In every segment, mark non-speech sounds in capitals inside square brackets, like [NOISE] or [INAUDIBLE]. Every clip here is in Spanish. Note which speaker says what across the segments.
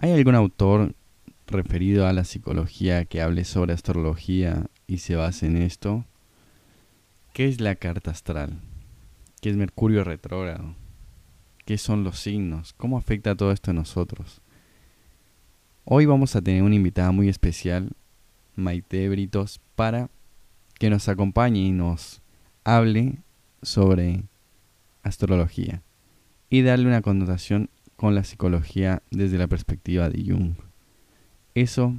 Speaker 1: ¿Hay algún autor referido a la psicología que hable sobre astrología y se base en esto? ¿Qué es la carta astral? ¿Qué es Mercurio retrógrado? ¿Qué son los signos? ¿Cómo afecta todo esto a nosotros? Hoy vamos a tener una invitada muy especial, Maite Britos, para que nos acompañe y nos hable sobre astrología y darle una connotación con la psicología desde la perspectiva de Jung. Eso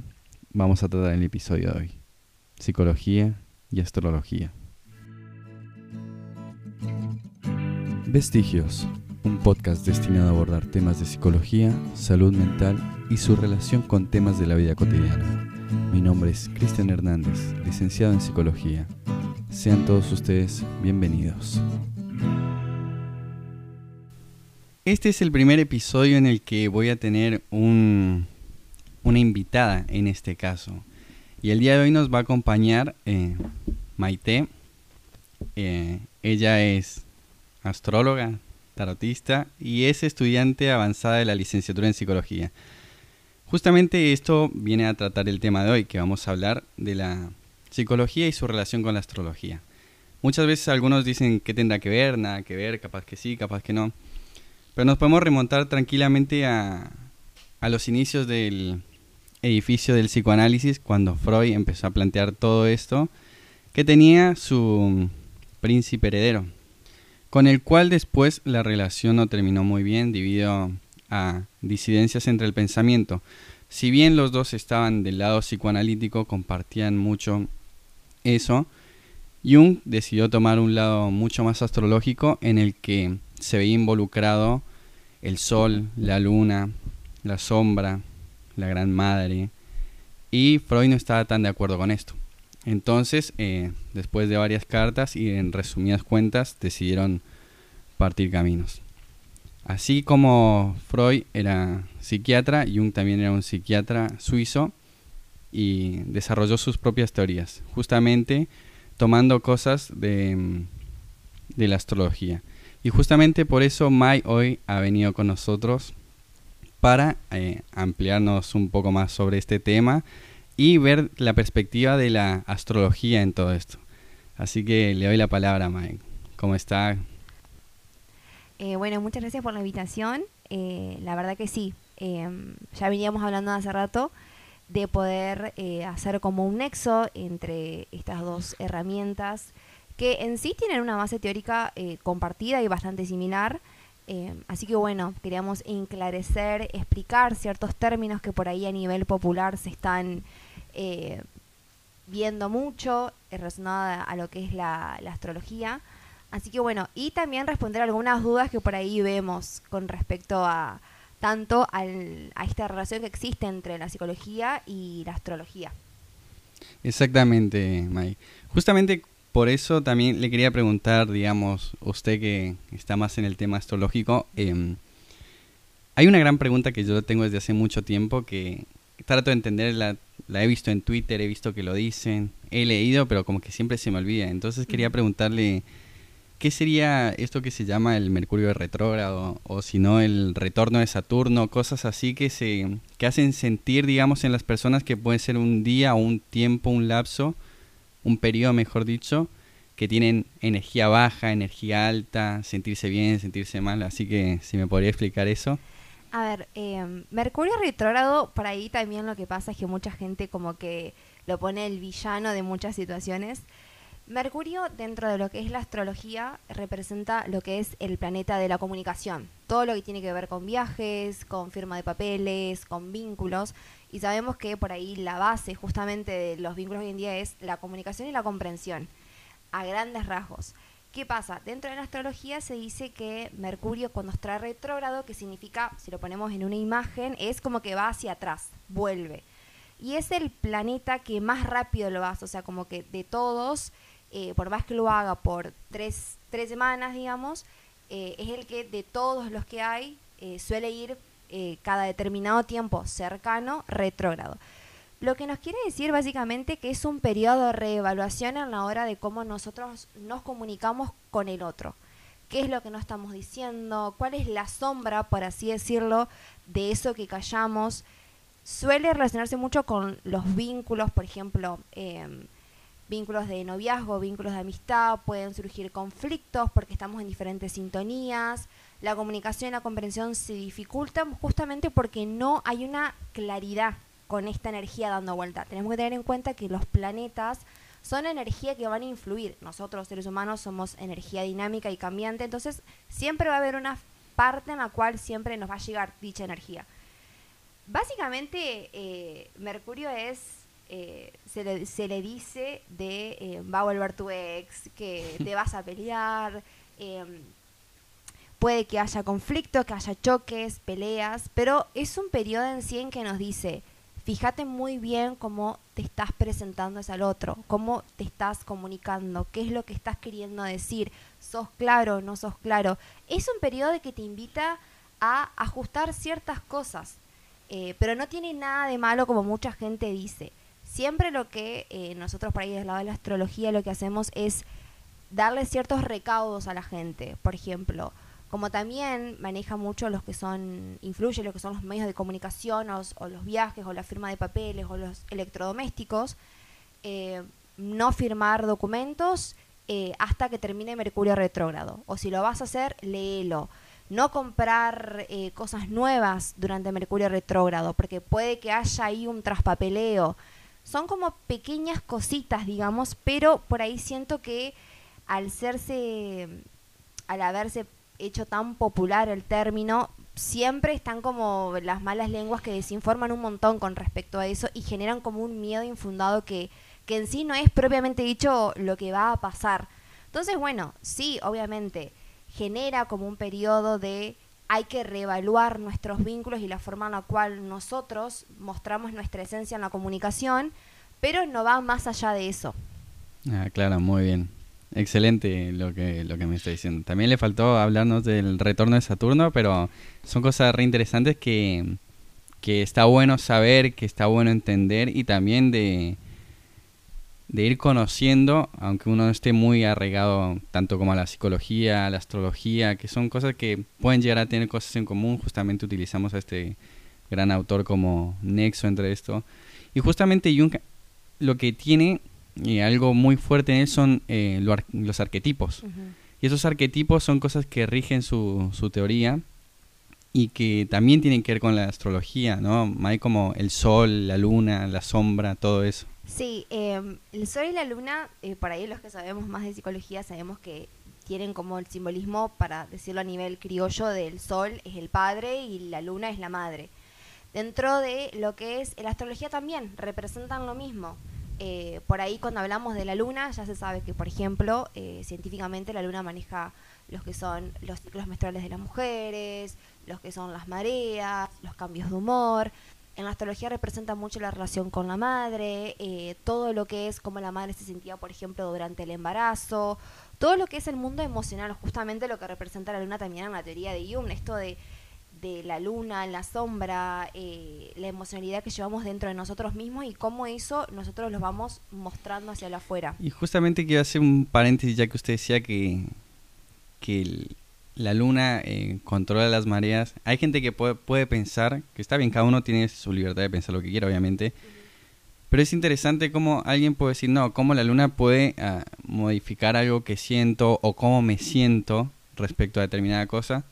Speaker 1: vamos a tratar en el episodio de hoy. Psicología y astrología. Vestigios, un podcast destinado a abordar temas de psicología, salud mental y su relación con temas de la vida cotidiana. Mi nombre es Cristian Hernández, licenciado en psicología. Sean todos ustedes bienvenidos. Este es el primer episodio en el que voy a tener un, una invitada en este caso. Y el día de hoy nos va a acompañar eh, Maite. Eh, ella es astróloga, tarotista y es estudiante avanzada de la licenciatura en psicología. Justamente esto viene a tratar el tema de hoy, que vamos a hablar de la psicología y su relación con la astrología. Muchas veces algunos dicen que tendrá que ver, nada que ver, capaz que sí, capaz que no. Pero nos podemos remontar tranquilamente a, a los inicios del edificio del psicoanálisis, cuando Freud empezó a plantear todo esto, que tenía su príncipe heredero, con el cual después la relación no terminó muy bien debido a disidencias entre el pensamiento. Si bien los dos estaban del lado psicoanalítico, compartían mucho eso, Jung decidió tomar un lado mucho más astrológico en el que se veía involucrado el sol, la luna, la sombra, la gran madre, y Freud no estaba tan de acuerdo con esto. Entonces, eh, después de varias cartas y en resumidas cuentas, decidieron partir caminos. Así como Freud era psiquiatra, Jung también era un psiquiatra suizo y desarrolló sus propias teorías, justamente tomando cosas de, de la astrología. Y justamente por eso Mai hoy ha venido con nosotros para eh, ampliarnos un poco más sobre este tema y ver la perspectiva de la astrología en todo esto. Así que le doy la palabra Mike. ¿Cómo está?
Speaker 2: Eh, bueno, muchas gracias por la invitación. Eh, la verdad que sí, em, ya veníamos hablando hace rato de poder hacer como un nexo entre estas dos herramientas que en sí tienen una base teórica compartida y bastante similar, eh, así que bueno, queríamos enclarecer, explicar ciertos términos que por ahí a nivel popular se están eh, viendo mucho eh, relacionado a, lo que es la, astrología. Así que bueno, y también responder algunas dudas que por ahí vemos con respecto a tanto a esta relación que existe entre la psicología y la astrología.
Speaker 1: Exactamente, May. Justamente por eso también le quería preguntar, digamos, usted que está más en el tema astrológico, em, hay una gran pregunta que yo tengo desde hace mucho tiempo que trato de entender, la, he visto en Twitter, he visto que lo dicen, he leído, pero como que siempre se me olvida. Entonces quería preguntarle, ¿qué sería esto que se llama el Mercurio retrógrado? O si no, el retorno de Saturno, cosas así que, se, que hacen sentir, digamos, en las personas que puede ser un día o un tiempo, un lapso un periodo, mejor dicho, que tienen energía baja, energía alta, sentirse bien, sentirse mal. Así que si me podría explicar eso.
Speaker 2: A ver, eh, Mercurio retrógrado, por ahí también lo que pasa es que mucha gente como que lo pone el villano de muchas situaciones. Mercurio, dentro de lo que es la astrología, representa lo que es el planeta de la comunicación. Todo lo que tiene que ver con viajes, con firma de papeles, con vínculos. Y sabemos que por ahí la base justamente de los vínculos hoy en día es la comunicación y la comprensión, a grandes rasgos. ¿Qué pasa? Dentro de la astrología se dice que Mercurio cuando está retrógrado, que significa, si lo ponemos en una imagen, es como que va hacia atrás, vuelve. Y es el planeta que más rápido lo hace, o sea, como que de todos, eh, por más que lo haga por tres, tres semanas, digamos, eh, es el que de todos los que hay eh, suele ir cada determinado tiempo cercano retrógrado. Lo que nos quiere decir básicamente que es un periodo de reevaluación en la hora de cómo nosotros nos comunicamos con el otro. qué es lo que no estamos diciendo, cuál es la sombra, por así decirlo, de eso que callamos. Suele relacionarse mucho con los vínculos, por ejemplo, em, vínculos de noviazgo, vínculos de amistad, pueden surgir conflictos porque estamos en diferentes sintonías, la comunicación y la comprensión se dificultan justamente porque no hay una claridad con esta energía dando vuelta. Tenemos que tener en cuenta que los planetas son energía que van a influir. Nosotros, seres humanos, somos energía dinámica y cambiante, entonces siempre va a haber una parte en la cual siempre nos va a llegar dicha energía. Básicamente, eh, Mercurio es, eh, se, le, se, le, dice de eh, va a volver tu ex, que te vas a pelear, [LAUGHS] em, puede que haya conflicto, que haya choques, peleas, pero es un periodo en sí en que nos dice, fíjate muy bien cómo te estás presentando al otro, cómo te estás comunicando, qué es lo que estás queriendo decir, sos claro no sos claro. Es un periodo que te invita a ajustar ciertas cosas, eh, pero no tiene nada de malo como mucha gente dice. Siempre lo que eh, nosotros por ahí del lado de la astrología lo que hacemos es darle ciertos recaudos a la gente. Por ejemplo, como también maneja mucho los que son, influye los que son los medios de comunicación o, los viajes o la firma de papeles o los electrodomésticos, eh, no firmar documentos eh, hasta que termine Mercurio retrógrado. O si lo vas a hacer, léelo. No comprar eh, cosas nuevas durante Mercurio retrógrado, porque puede que haya ahí un traspapeleo. Son como pequeñas cositas, digamos, pero por ahí siento que al serse, al haberse hecho tan popular el término, siempre están como las malas lenguas que desinforman un montón con respecto a eso y generan como un miedo infundado que, que en sí no es propiamente dicho lo que va a pasar. Entonces, bueno, sí, obviamente, genera como un periodo de hay que reevaluar nuestros vínculos y la forma en la cual nosotros mostramos nuestra esencia en la comunicación, pero no va más allá de eso.
Speaker 1: Ah, claro, muy bien. Excelente lo que, lo que me está diciendo. También le faltó hablarnos del retorno de Saturno, pero son cosas re interesantes que, que está bueno saber, que está bueno entender y también de, de ir conociendo, aunque uno no esté muy arraigado tanto como a la psicología, a la astrología, que son cosas que pueden llegar a tener cosas en común. Justamente utilizamos a este gran autor como nexo entre esto. Y justamente Jung lo que tiene y algo muy fuerte en él son eh, los arquetipos. Y esos arquetipos son cosas que rigen su, su teoría y que también tienen que ver con la astrología, ¿no? Hay como el sol, la luna, la sombra, todo eso.
Speaker 2: Sí, em, el sol y la luna, eh, por ahí los que sabemos más de psicología sabemos que tienen como el simbolismo, para decirlo a nivel criollo, del sol es el padre y la luna es la madre. Dentro de lo que es la astrología también, representan lo mismo. Eh, por ahí cuando hablamos de la luna ya se sabe que, por ejemplo, eh, científicamente la luna maneja los que son los ciclos menstruales de las mujeres, los que son las mareas, los cambios de humor. En la astrología representa mucho la relación con la madre, eh, todo lo que es cómo la madre se sentía, por ejemplo, durante el embarazo, todo lo que es el mundo emocional, justamente lo que representa la luna también en la teoría de Jung, esto de la luna, la sombra, eh, la emocionalidad que llevamos dentro de nosotros mismos y cómo eso nosotros lo vamos mostrando hacia afuera.
Speaker 1: Y justamente quiero hacer un paréntesis ya que usted decía que, que la luna eh, controla las mareas. Hay gente que puede, puede, pensar, que está bien, cada uno tiene su libertad de pensar lo que quiera, obviamente. Pero es interesante cómo alguien puede decir, no, cómo la luna puede ah, modificar algo que siento o cómo me siento respecto a determinada cosa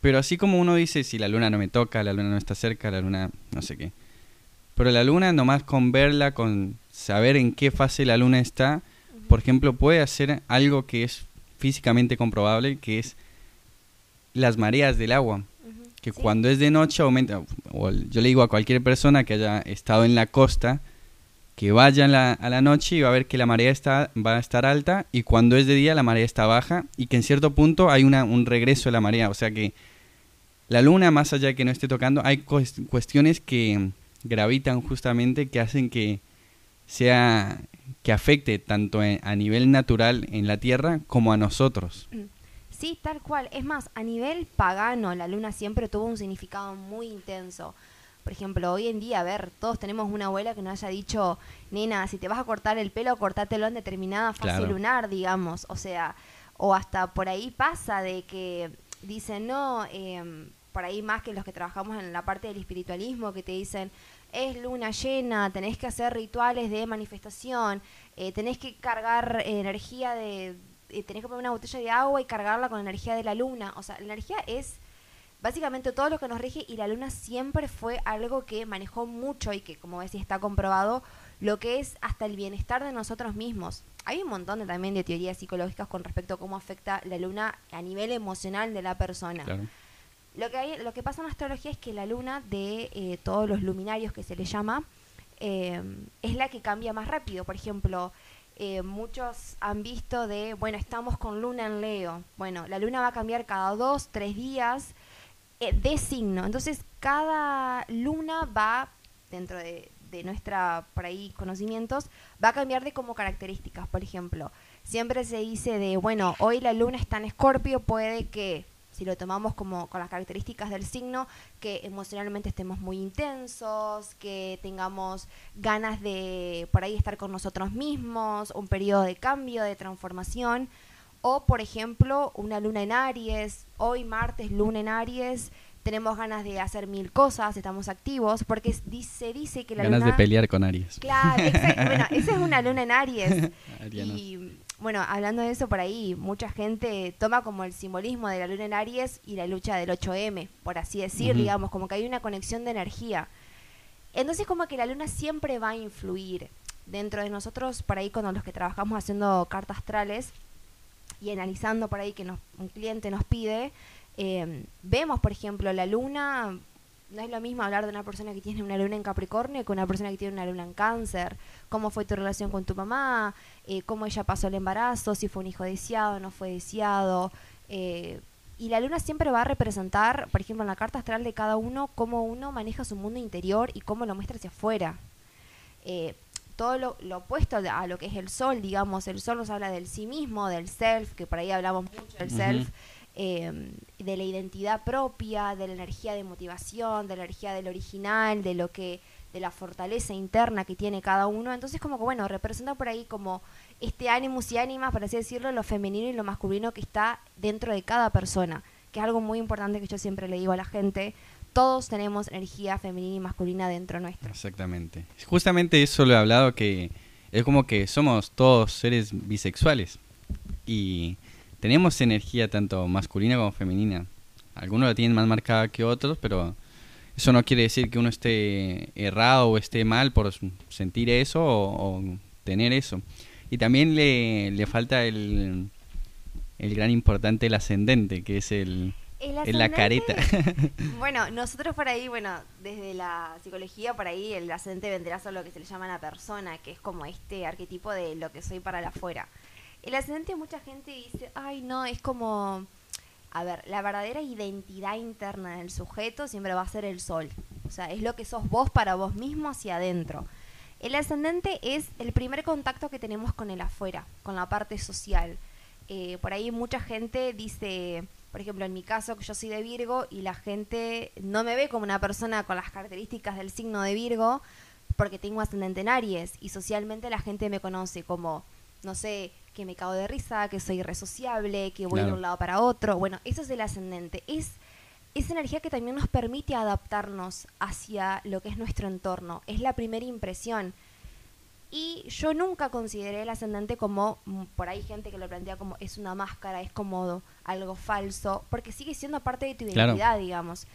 Speaker 1: pero así como uno dice, si la luna no me toca, la luna no está cerca, la luna no sé qué. Pero la luna, nomás con verla, con saber en qué fase la luna está, por ejemplo, puede hacer algo que es físicamente comprobable, que es las mareas del agua. Que cuando es de noche aumenta. O yo le digo a cualquier persona que haya estado en la costa, que vaya la, a la noche y va a ver que la marea está, va a estar alta y cuando es de día la marea está baja y que en cierto punto hay una, un regreso de la marea. O sea que la luna, más allá de que no esté tocando, hay cuestiones que gravitan justamente que hacen que sea que afecte tanto a nivel natural en la Tierra como a nosotros.
Speaker 2: Sí, tal cual. Es más, a nivel pagano, la luna siempre tuvo un significado muy intenso. Por ejemplo, hoy en día, a ver, todos tenemos una abuela que nos haya dicho, nena, si te vas a cortar el pelo, cortátelo en determinada fase lunar, digamos. O sea, O hasta por ahí pasa de que dicen, no, em, por ahí más que los que trabajamos en la parte del espiritualismo, que te dicen, es luna llena, tenés que hacer rituales de manifestación, eh, tenés que cargar energía de, eh, tenés que poner una botella de agua y cargarla con energía de la luna. O sea, la energía es básicamente todo lo que nos rige y la luna siempre fue algo que manejó mucho y que, como ves, está comprobado, lo que es hasta el bienestar de nosotros mismos. Hay un montón de, también de teorías psicológicas con respecto a cómo afecta la luna a nivel emocional de la persona. Lo, que hay, lo que pasa en astrología es que la luna de eh, todos los luminarios que se le llama eh, es la que cambia más rápido. Por ejemplo, eh, muchos han visto de, bueno, estamos con luna en Leo. Bueno, la luna va a cambiar cada dos, tres días de signo. Entonces, cada luna va, dentro de, de nuestra, por ahí, conocimientos, va a cambiar de como características. Por ejemplo, siempre se dice de, bueno, hoy la luna está en escorpio, puede que, si lo tomamos como con las características del signo, que emocionalmente estemos muy intensos, que tengamos ganas de por ahí estar con nosotros mismos, un periodo de cambio, de transformación. O, por ejemplo, una luna en Aries, hoy martes, luna en Aries, tenemos ganas de hacer mil cosas, estamos activos, porque se dice que la
Speaker 1: ganas de pelear con Aries.
Speaker 2: Claro, exacto. bueno, [LAUGHS] esa es una luna en Aries. y bueno, hablando de eso por ahí, mucha gente toma como el simbolismo de la luna en Aries y la lucha del 8M, por así decir, digamos, como que hay una conexión de energía. Entonces como que la luna siempre va a influir dentro de nosotros, por ahí con los que trabajamos haciendo cartas astrales y analizando por ahí que nos, un cliente nos pide, eh, vemos, por ejemplo, la luna, no es lo mismo hablar de una persona que tiene una luna en Capricornio que una persona que tiene una luna en Cáncer. ¿Cómo fue tu relación con tu mamá? Eh, ¿Cómo ella pasó el embarazo? ¿Si fue un hijo deseado? ¿No fue deseado? Eh, y la luna siempre va a representar, por ejemplo, en la carta astral de cada uno, cómo uno maneja su mundo interior y cómo lo muestra hacia afuera. todo lo, opuesto a lo que es el sol, digamos, el sol nos habla del sí mismo, del self, que por ahí hablamos mucho del self. Em, de la identidad propia, de la energía de motivación, de la energía del original, de lo que de la fortaleza interna que tiene cada uno. Entonces como que bueno, representa por ahí como este ánimo y ánima, por así decirlo, lo femenino y lo masculino que está dentro de cada persona, que es algo muy importante que yo siempre le digo a la gente. Todos tenemos energía femenina y masculina dentro nuestro.
Speaker 1: Exactamente. Justamente eso lo he hablado que es como que somos todos seres bisexuales y tenemos energía tanto masculina como femenina. Algunos la tienen más marcada que otros, pero eso no quiere decir que uno esté errado o esté mal por sentir eso o, tener eso. Y también le, le falta el, el gran importante, el ascendente, que es el, la careta. [LAUGHS]
Speaker 2: bueno, nosotros por ahí, bueno, desde la psicología por ahí el ascendente vendrá a lo que se le llama la persona, que es como este arquetipo de lo que soy para la afuera. El ascendente mucha gente dice, ay no, es como, a ver, la verdadera identidad interna del sujeto siempre va a ser el sol. O sea, es lo que sos vos para vos mismo hacia adentro. El ascendente es el primer contacto que tenemos con el afuera, con la parte social. Eh, por ahí mucha gente dice, por ejemplo, en mi caso, que yo soy de Virgo y la gente no me ve como una persona con las características del signo de Virgo porque tengo ascendente en Aries y socialmente la gente me conoce como, no sé, que me cago de risa, que soy resociable, que voy de un lado para otro. Bueno, eso es el ascendente. Es esa energía que también nos permite adaptarnos hacia lo que es nuestro entorno. Es la primera impresión. Y yo nunca consideré el ascendente como, mm, por ahí gente que lo plantea como es una máscara, es como algo falso, porque sigue siendo parte de tu identidad, digamos.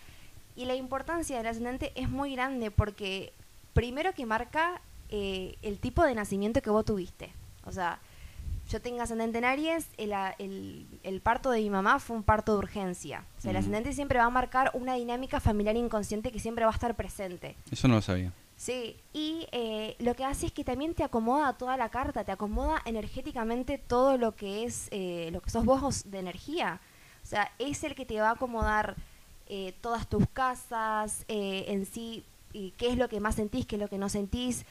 Speaker 2: Y la importancia del ascendente es muy grande porque primero que marca eh, el tipo de nacimiento que vos tuviste. O sea, yo tengo ascendente en Aries, el, el, parto de mi mamá fue un parto de urgencia. O sea, el ascendente siempre va a marcar una dinámica familiar inconsciente que siempre va a estar presente.
Speaker 1: Eso no lo sabía.
Speaker 2: Sí, y eh, lo que hace es que también te acomoda toda la carta, te acomoda energéticamente todo lo que es, eh, lo que sos vos de energía. O sea, es el que te va a acomodar eh, todas tus casas, en sí, y qué es lo que más sentís, qué es lo que no sentís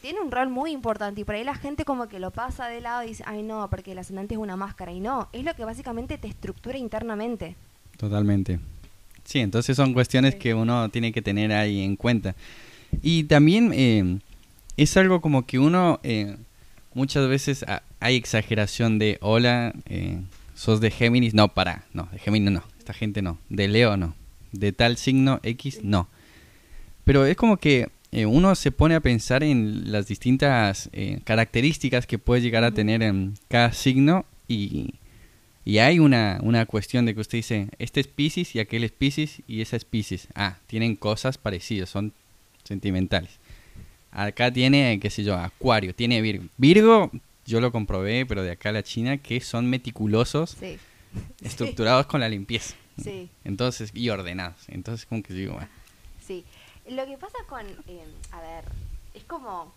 Speaker 2: tiene un rol muy importante y por ahí la gente como que lo pasa de lado y dice, ay no, porque el ascendente es una máscara. Y no, es lo que básicamente te estructura internamente.
Speaker 1: Totalmente. Sí, entonces son cuestiones que uno tiene que tener ahí en cuenta. Y también eh, es algo como que uno, eh, muchas veces hay exageración de, hola, eh, sos de Géminis, no, para, no, de Géminis no, esta gente no, de Leo no, de tal signo X no. Pero es como que eh, uno se pone a pensar en las distintas eh, características que puede llegar a tener en cada signo y, y hay una, una cuestión de que usted dice, este es Pisces y aquel es Pisces y esa es Pisces. Ah, tienen cosas parecidas, son sentimentales. Acá tiene, qué sé yo, Acuario, tiene Virgo. Virgo, yo lo comprobé, pero de acá a la China, que son meticulosos,
Speaker 2: Sí.
Speaker 1: estructurados con la limpieza.
Speaker 2: Sí,
Speaker 1: Entonces, y ordenados. Entonces, como que digo, bueno,
Speaker 2: sí. Lo que pasa con, eh, a ver, es como,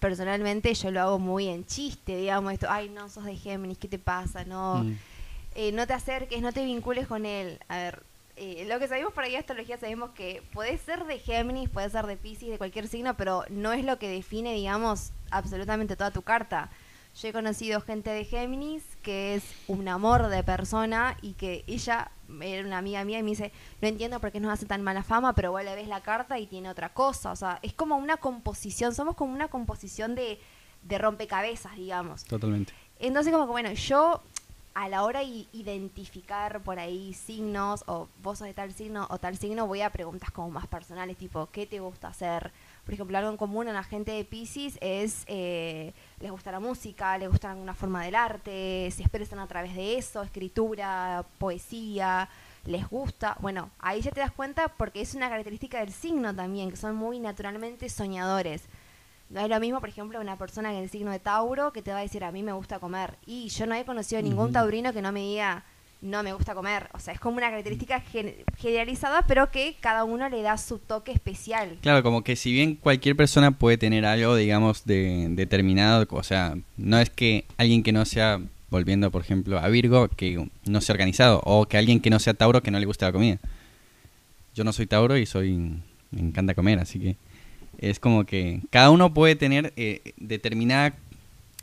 Speaker 2: personalmente yo lo hago muy en chiste, digamos, esto, ay, no, sos de Géminis, ¿qué te pasa? No,
Speaker 1: mm,
Speaker 2: eh, no te acerques, no te vincules con él. A ver, eh, lo que sabemos por ahí de astrología sabemos que puede ser de Géminis, puede ser de Pisces, de cualquier signo, pero no es lo que define, digamos, absolutamente toda tu carta. Yo he conocido gente de Géminis que es un amor de persona y que ella era una amiga mía y me dice, no entiendo por qué nos hace tan mala fama, pero vos le ves la carta y tiene otra cosa. O sea, es como una composición, somos como una composición de, de rompecabezas, digamos.
Speaker 1: totalmente.
Speaker 2: Entonces, como que bueno, yo a la hora de identificar por ahí signos, o vos sos de tal signo o tal signo, voy a preguntas como más personales, tipo, ¿qué te gusta hacer? Por ejemplo, algo en común en la gente de Pisces es, eh, les gusta la música, les gusta alguna forma del arte, se expresan a través de eso, escritura, poesía, les gusta. Bueno, ahí ya te das cuenta porque es una característica del signo también, que son muy naturalmente soñadores. No es lo mismo, por ejemplo, una persona que en el signo de Tauro que te va a decir a mí me gusta comer. Y yo no he conocido ningún taurino que no me diga no me gusta comer. O sea, es como una característica gen- generalizada, pero que cada uno le da su toque especial.
Speaker 1: Claro, como que si bien cualquier persona puede tener algo, digamos, de determinado, o sea, no es que alguien que no sea, volviendo por ejemplo a Virgo, que no sea organizado, o que alguien que no sea Tauro que no le guste la comida. Yo no soy Tauro y soy, me encanta comer, así que es como que cada uno puede tener eh, determinada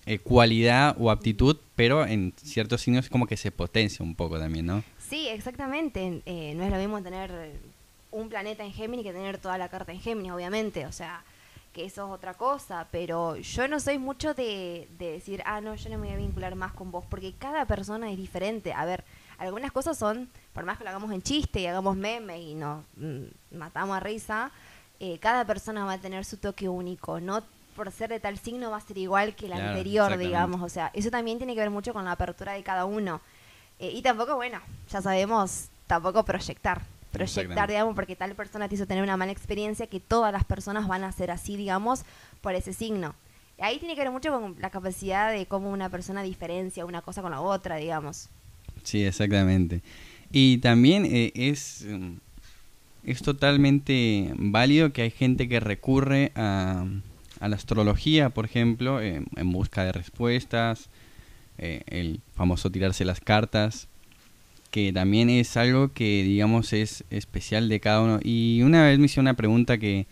Speaker 1: eh, cualidad o aptitud, pero en ciertos signos como que se potencia un poco también, ¿no?
Speaker 2: Sí, exactamente. Eh, no es lo mismo tener un planeta en Géminis que tener toda la carta en Géminis, obviamente. O sea, que eso es otra cosa. Pero yo no soy mucho de, de decir, ah, no, yo no me voy a vincular más con vos, porque cada persona es diferente. A ver, algunas cosas son, por más que lo hagamos en chiste y hagamos memes y nos mm, matamos a risa, eh, cada persona va a tener su toque único. No por ser de tal signo va a ser igual que el
Speaker 1: Claro,
Speaker 2: anterior, digamos. O sea, eso también tiene que ver mucho con la apertura de cada uno. Eh, y tampoco, bueno, ya sabemos, tampoco proyectar. Proyectar, digamos, porque tal persona te hizo tener una mala experiencia que todas las personas van a ser así, digamos, por ese signo. Ahí tiene que ver mucho con la capacidad de cómo una persona diferencia una cosa con la otra, digamos.
Speaker 1: Sí, exactamente. Y también eh, es, mm, es totalmente válido que hay gente que recurre a, a la astrología, por ejemplo, eh, en busca de respuestas, eh, el famoso tirarse las cartas, que también es algo que, digamos, es especial de cada uno. Y una vez me hice una pregunta que,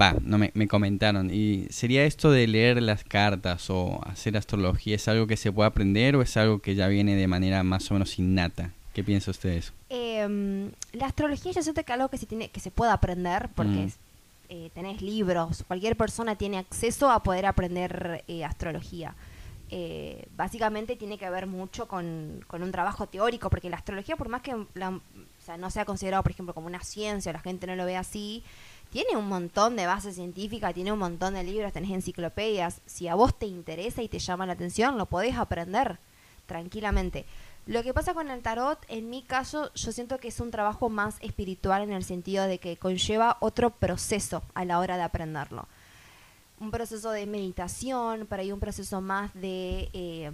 Speaker 1: va, no me, me comentaron, y sería esto de leer las cartas o hacer astrología, ¿es algo que se puede aprender o es algo que ya viene de manera más o menos innata? ¿Qué piensa usted de eso?
Speaker 2: Eh, la astrología yo siento que es algo que se, tiene, que se puede aprender porque
Speaker 1: Mm.
Speaker 2: es- eh, tenés libros, cualquier persona tiene acceso a poder aprender eh, astrología. Eh, básicamente tiene que ver mucho con, con un trabajo teórico, porque la astrología, por más que la- no sea considerado, por ejemplo, como una ciencia, o la gente no lo ve así, tiene un montón de base científica, tiene un montón de libros, tenés enciclopedias. Si a vos te interesa y te llama la atención, lo podés aprender tranquilamente. Lo que pasa con el tarot, en mi caso, yo siento que es un trabajo más espiritual en el sentido de que conlleva otro proceso a la hora de aprenderlo. Un proceso de meditación, por ahí un proceso más de... eh,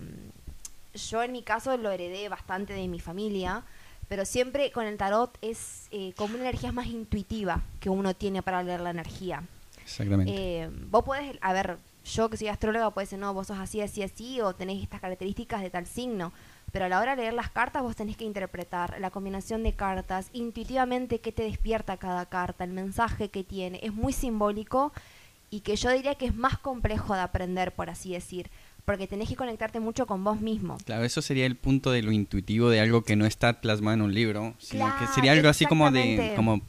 Speaker 2: yo en mi caso lo heredé bastante de mi familia, pero siempre con el tarot es eh, como una energía más intuitiva que uno tiene para leer la energía.
Speaker 1: Exactamente.
Speaker 2: Eh, vos podés, a ver, yo que soy astróloga, puede decir, no, vos sos así, así, así, o tenés estas características de tal signo. Pero a la hora de leer las cartas, vos tenés que interpretar la combinación de cartas, intuitivamente qué te despierta cada carta, el mensaje que tiene. Es muy simbólico y que yo diría que es más complejo de aprender, por así decir, porque tenés que conectarte mucho con vos mismo.
Speaker 1: Claro, eso sería el punto de lo intuitivo de algo que no está plasmado en un libro, sino que sería algo así como de, como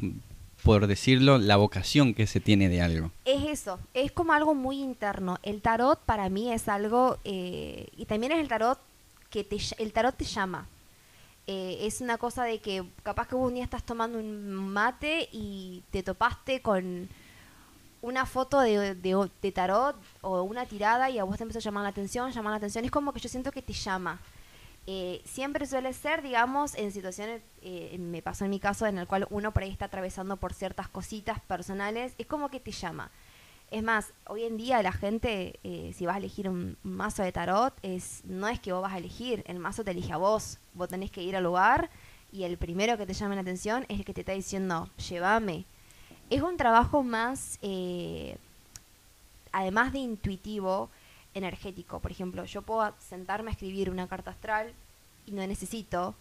Speaker 1: por decirlo, la vocación que se tiene de algo.
Speaker 2: Es eso, es como algo muy interno. El tarot para mí es algo, eh, y también es el tarot que te, el tarot te llama. Eh, es una cosa de que capaz que un día estás tomando un mate y te topaste con una foto de, de, tarot o una tirada y a vos te empezó a llamar la atención, llamar la atención. Es como que yo siento que te llama. Eh, siempre suele ser, digamos, en situaciones, eh, me pasó en mi caso, en el cual uno por ahí está atravesando por ciertas cositas personales, es como que te llama. Es más, hoy en día la gente, eh, si vas a elegir un, mazo de tarot, es no es que vos vas a elegir, el mazo te elige a vos. Vos tenés que ir al lugar y el primero que te llame la atención es el que te está diciendo, llévame. Es un trabajo más, eh, además de intuitivo, energético. Por ejemplo, yo puedo sentarme a escribir una carta astral y no necesito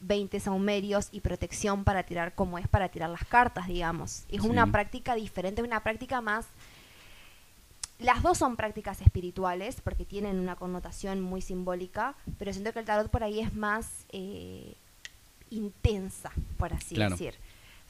Speaker 2: 20 saumerios y protección para tirar como es para tirar las cartas, digamos. Es una práctica diferente, es una práctica más... Las dos son prácticas espirituales porque tienen una connotación muy simbólica, pero siento que el tarot por ahí es más eh, intensa, por así decir.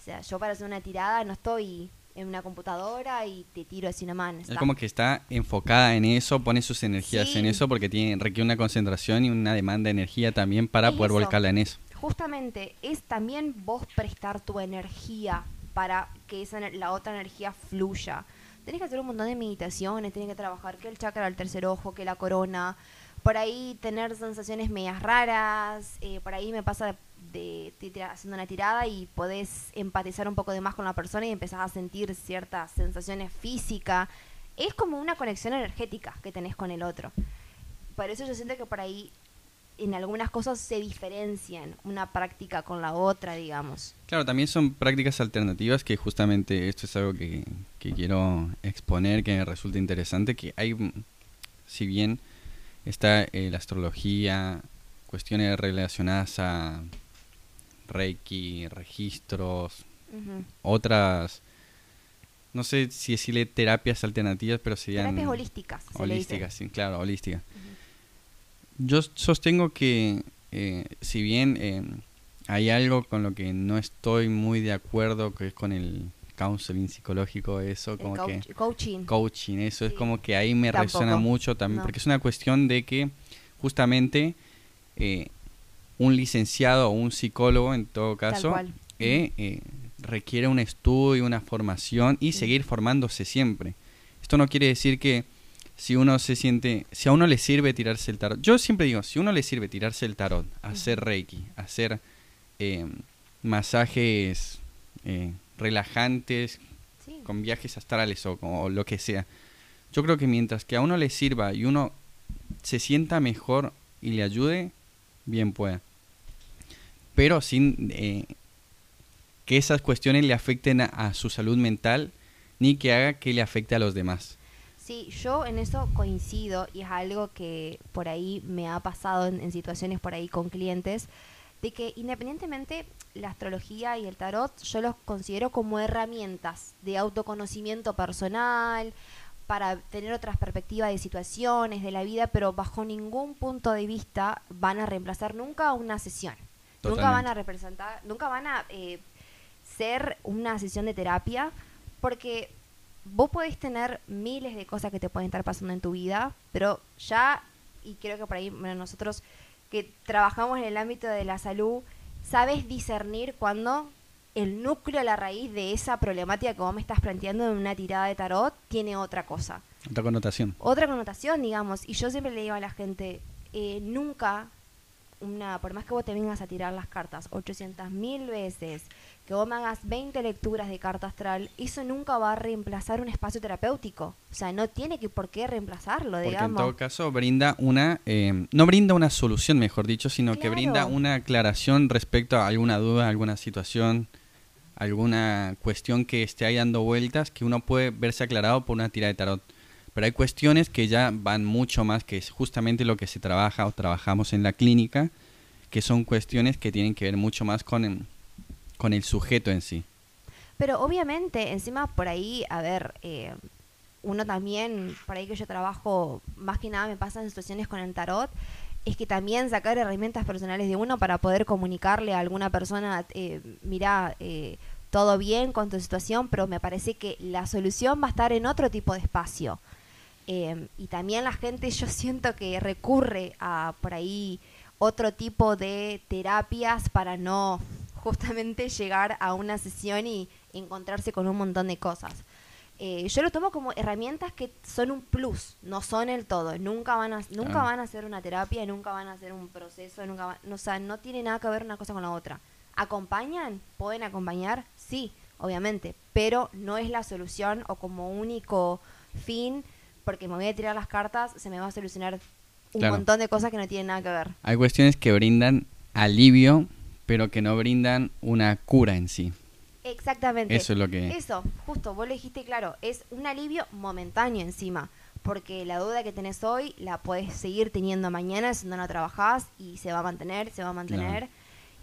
Speaker 2: O sea, yo para hacer una tirada no estoy en una computadora y te tiro así una mano.
Speaker 1: Es como que está enfocada en eso, pone sus energías en eso porque tiene, requiere una concentración y una demanda de energía también para poder volcarla en eso.
Speaker 2: Justamente es también vos prestar tu energía para que esa, la otra energía fluya. Tenés que hacer un montón de meditaciones, tenés que trabajar que el chakra del tercer ojo, que la corona, por ahí tener sensaciones medias raras, eh, por ahí me pasa de, haciendo una tirada y podés empatizar un poco de más con la persona y empezás a sentir ciertas sensaciones físicas. Es como una conexión energética que tenés con el otro. Por eso yo siento que por ahí en algunas cosas se diferencian una práctica con la otra, digamos.
Speaker 1: Claro, también son prácticas alternativas que justamente esto es algo que, que quiero exponer, que me resulta interesante, que hay, si bien está eh, la astrología, cuestiones relacionadas a Reiki, registros, otras, no sé si decirle terapias alternativas, pero serían...
Speaker 2: Terapias holísticas.
Speaker 1: Holísticas, sí, claro, holísticas. Yo sostengo que eh, si bien eh, hay algo con lo que no estoy muy de acuerdo, que es con el counseling psicológico, eso, como que...
Speaker 2: Coaching.
Speaker 1: Coaching, eso es como que ahí me resuena mucho también, porque es una cuestión de que justamente eh, un licenciado o un psicólogo, en todo caso, eh, eh, requiere un estudio, una formación y seguir formándose siempre. Esto no quiere decir que si uno se siente, si a uno le sirve tirarse el tarot, yo siempre digo, si a uno le sirve tirarse el tarot, hacer reiki, hacer eh, masajes relajantes, con viajes astrales o, o lo que sea, yo creo que mientras que a uno le sirva y uno se sienta mejor y le ayude, bien pueda. Pero sin eh, que esas cuestiones le afecten a, su salud mental ni que haga que le afecte a los demás.
Speaker 2: Sí, yo en eso coincido y es algo que por ahí me ha pasado en, situaciones por ahí con clientes, de que independientemente la astrología y el tarot, yo los considero como herramientas de autoconocimiento personal, para tener otras perspectivas de situaciones, de la vida, pero bajo ningún punto de vista van a reemplazar nunca una sesión. Nunca van a representar, nunca van a eh, ser una sesión de terapia, porque vos podés tener miles de cosas que te pueden estar pasando en tu vida, pero ya, y creo que por ahí nosotros que trabajamos en el ámbito de la salud, sabes discernir cuando el núcleo, la raíz de esa problemática que vos me estás planteando en una tirada de tarot tiene otra cosa.
Speaker 1: Otra connotación.
Speaker 2: Otra connotación, digamos. Y yo siempre le digo a la gente, eh, nunca una, por más que vos te vengas a tirar las cartas 800 mil veces, que vos me hagas 20 lecturas de carta astral, eso nunca va a reemplazar un espacio terapéutico. O sea, no tiene que por qué reemplazarlo,
Speaker 1: Porque en todo caso brinda una, eh, no brinda una solución, mejor dicho, sino que brinda una aclaración respecto a alguna duda, alguna situación, alguna cuestión que esté ahí dando vueltas, que uno puede verse aclarado por una tira de tarot. Pero hay cuestiones que ya van mucho más, que es justamente lo que se trabaja o trabajamos en la clínica, que son cuestiones que tienen que ver mucho más con el, con el sujeto en sí.
Speaker 2: Pero obviamente, encima por ahí, a ver, eh, uno también, por ahí que yo trabajo, más que nada me pasa en situaciones con el tarot, es que también sacar herramientas personales de uno para poder comunicarle a alguna persona, eh, mira, eh, todo bien con tu situación, pero me parece que la solución va a estar en otro tipo de espacio Em, y también la gente yo siento que recurre a por ahí otro tipo de terapias para no justamente [LAUGHS] llegar a una sesión y encontrarse con un montón de cosas. Eh, yo lo tomo como herramientas que son un plus, no son el todo. Nunca van a, nunca van a ser una terapia, nunca van a ser un proceso, nunca no, o sea, no tiene nada que ver una cosa con la otra. ¿Acompañan? ¿Pueden acompañar? Sí, obviamente, pero no es la solución o como único fin, porque me voy a tirar las cartas, se me va a solucionar un montón de cosas que no tienen nada que ver.
Speaker 1: Hay cuestiones que brindan alivio, pero que no brindan una cura en sí.
Speaker 2: Exactamente.
Speaker 1: Eso es lo que...
Speaker 2: Eso, justo, vos lo dijiste claro, es un alivio momentáneo encima, porque la duda que tenés hoy la puedes seguir teniendo mañana si no la trabajás y se va a mantener, se va a mantener.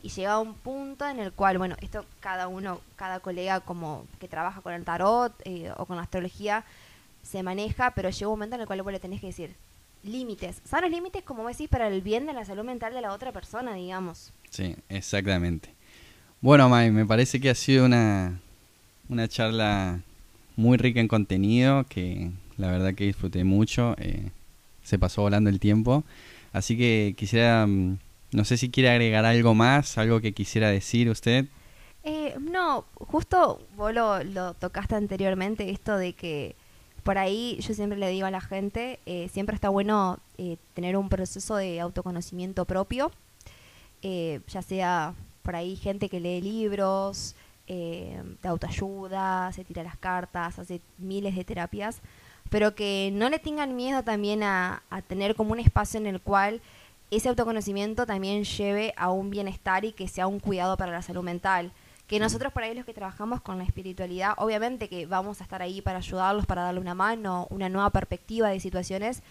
Speaker 2: Y llega a un punto en el cual, bueno, esto cada uno, cada colega como que trabaja con el tarot eh, o con la astrología, se maneja, pero llega un momento en el cual vos le tenés que decir, límites. Sanos límites, como decís, para el bien de la salud mental de la otra persona, digamos.
Speaker 1: Sí, exactamente. Bueno, May, me parece que ha sido una, una charla muy rica en contenido, que la verdad que disfruté mucho. Eh, se pasó volando el tiempo. Así que quisiera, mm, no sé si quiere agregar algo más, algo que quisiera decir usted.
Speaker 2: Eh, no, justo vos lo, lo tocaste anteriormente, esto de que por ahí yo siempre le digo a la gente, eh, siempre está bueno eh, tener un proceso de autoconocimiento propio, eh, ya sea por ahí gente que lee libros, de autoayuda, se tira las cartas, hace miles de terapias, pero que no le tengan miedo también a, a tener como un espacio en el cual ese autoconocimiento también lleve a un bienestar y que sea un cuidado para la salud mental que nosotros por ahí los que trabajamos con la espiritualidad, obviamente que vamos a estar ahí para ayudarlos, para darle una mano, una nueva perspectiva de situaciones,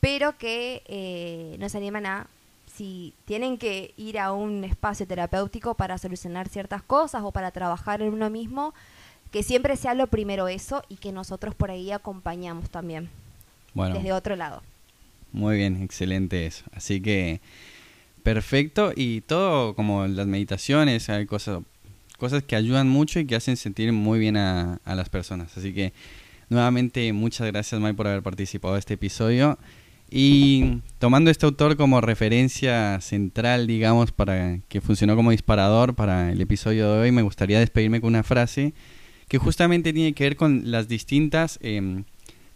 Speaker 2: pero que eh, nos animan a, si tienen que ir a un espacio terapéutico para solucionar ciertas cosas o para trabajar en uno mismo, que siempre sea lo primero eso y que nosotros por ahí acompañamos también, bueno, desde otro lado.
Speaker 1: Muy bien, excelente eso. Así que perfecto y todo como las meditaciones, hay cosas cosas que ayudan mucho y que hacen sentir muy bien a, las personas. Así que nuevamente muchas gracias Mike por haber participado de este episodio. Y tomando este autor como referencia central, digamos, para que funcionó como disparador para el episodio de hoy, me gustaría despedirme con una frase que justamente tiene que ver con las distintas em,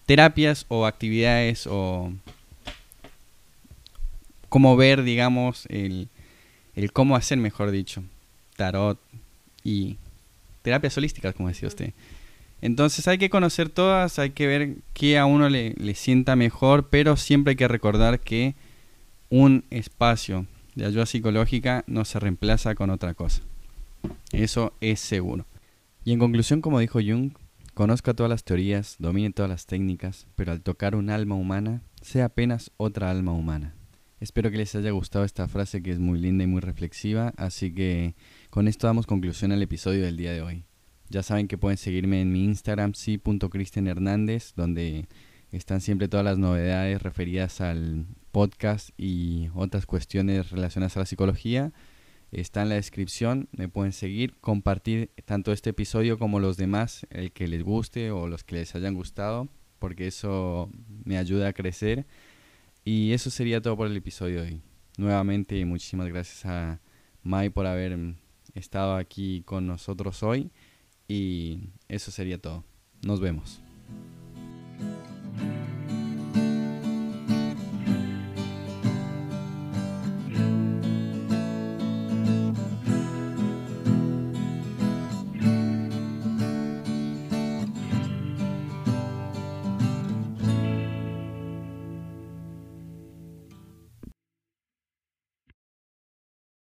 Speaker 1: terapias o actividades o cómo ver, digamos, el, el cómo hacer, mejor dicho, tarot, y terapias holísticas, como decía usted. Entonces hay que conocer todas, hay que ver qué a uno le, le sienta mejor, pero siempre hay que recordar que un espacio de ayuda psicológica no se reemplaza con otra cosa. Eso es seguro. Y en conclusión, como dijo Jung, conozca todas las teorías, domine todas las técnicas, pero al tocar un alma humana, sea apenas otra alma humana. Espero que les haya gustado esta frase que es muy linda y muy reflexiva, así que con esto damos conclusión al episodio del día de hoy. Ya saben que pueden seguirme en mi Instagram, sí.cristianhernández, donde están siempre todas las novedades referidas al podcast y otras cuestiones relacionadas a la psicología. Está en la descripción, me pueden seguir, compartir tanto este episodio como los demás, el que les guste o los que les hayan gustado, porque eso me ayuda a crecer. Y eso sería todo por el episodio de hoy. Nuevamente, muchísimas gracias a Mai por haber estado aquí con nosotros hoy y eso sería todo. Nos vemos.